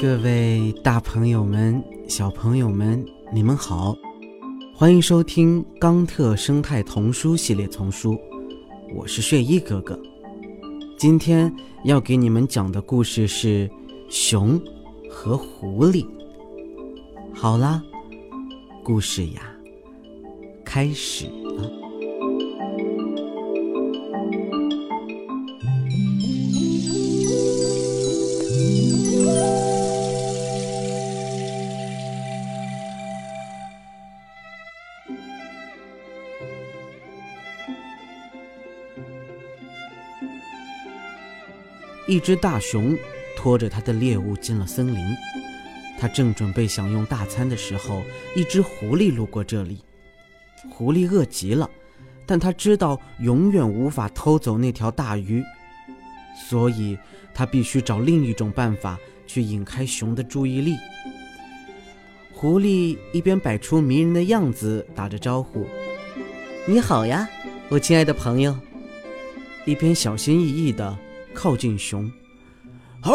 各位大朋友们、小朋友们，你们好，欢迎收听冈特生态童书系列丛书，我是睡衣哥哥。今天要给你们讲的故事是《熊和狐狸》。好啦，故事呀，开始了。一只大熊拖着它的猎物进了森林，它正准备享用大餐的时候，一只狐狸路过这里。狐狸饿极了，但它知道永远无法偷走那条大鱼，所以它必须找另一种办法去引开熊的注意力。狐狸一边摆出迷人的样子，打着招呼：“你好呀，我亲爱的朋友。”一边小心翼翼地。靠近熊，吼！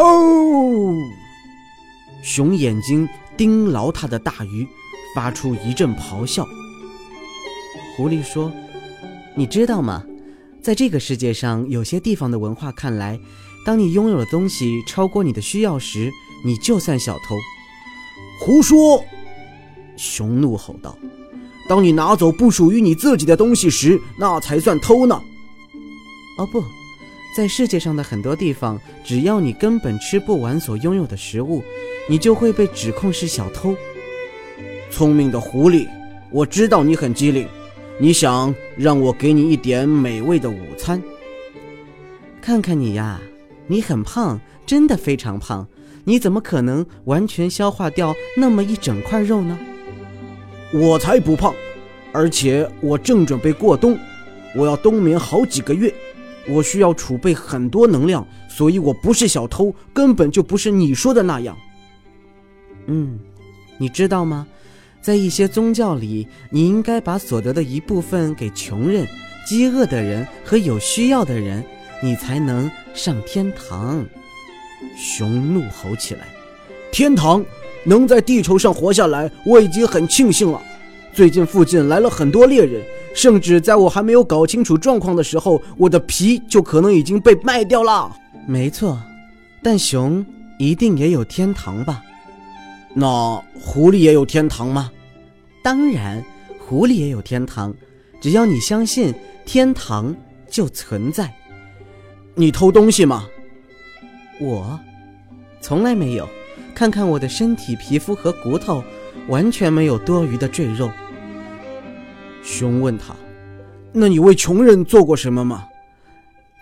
熊眼睛盯牢他的大鱼，发出一阵咆哮。狐狸说：“你知道吗？在这个世界上，有些地方的文化看来，当你拥有的东西超过你的需要时，你就算小偷。”胡说！熊怒吼道：“当你拿走不属于你自己的东西时，那才算偷呢。”哦不。在世界上的很多地方，只要你根本吃不完所拥有的食物，你就会被指控是小偷。聪明的狐狸，我知道你很机灵，你想让我给你一点美味的午餐？看看你呀，你很胖，真的非常胖，你怎么可能完全消化掉那么一整块肉呢？我才不胖，而且我正准备过冬，我要冬眠好几个月。我需要储备很多能量，所以我不是小偷，根本就不是你说的那样。嗯，你知道吗？在一些宗教里，你应该把所得的一部分给穷人、饥饿的人和有需要的人，你才能上天堂。熊怒吼起来：“天堂能在地球上活下来，我已经很庆幸了。最近附近来了很多猎人。”甚至在我还没有搞清楚状况的时候，我的皮就可能已经被卖掉了。没错，但熊一定也有天堂吧？那狐狸也有天堂吗？当然，狐狸也有天堂。只要你相信，天堂就存在。你偷东西吗？我从来没有。看看我的身体、皮肤和骨头，完全没有多余的赘肉。熊问他：“那你为穷人做过什么吗？”“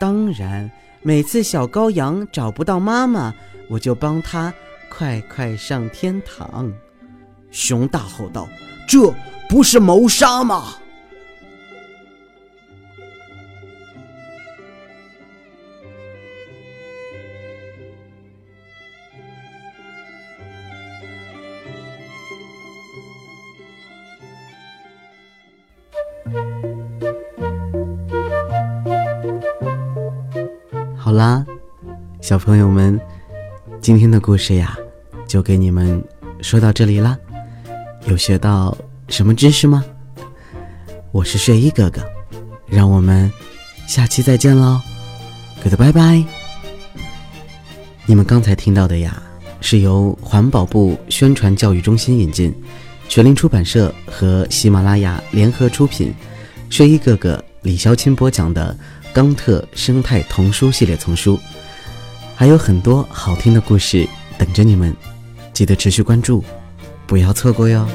当然，每次小羔羊找不到妈妈，我就帮他快快上天堂。”熊大吼道：“这不是谋杀吗？”好啦，小朋友们，今天的故事呀，就给你们说到这里啦。有学到什么知识吗？我是睡衣哥哥，让我们下期再见喽，good 拜拜。你们刚才听到的呀，是由环保部宣传教育中心引进，全林出版社和喜马拉雅联合出品，睡衣哥哥李潇钦播讲的。钢特生态童书系列丛书，还有很多好听的故事等着你们，记得持续关注，不要错过哟。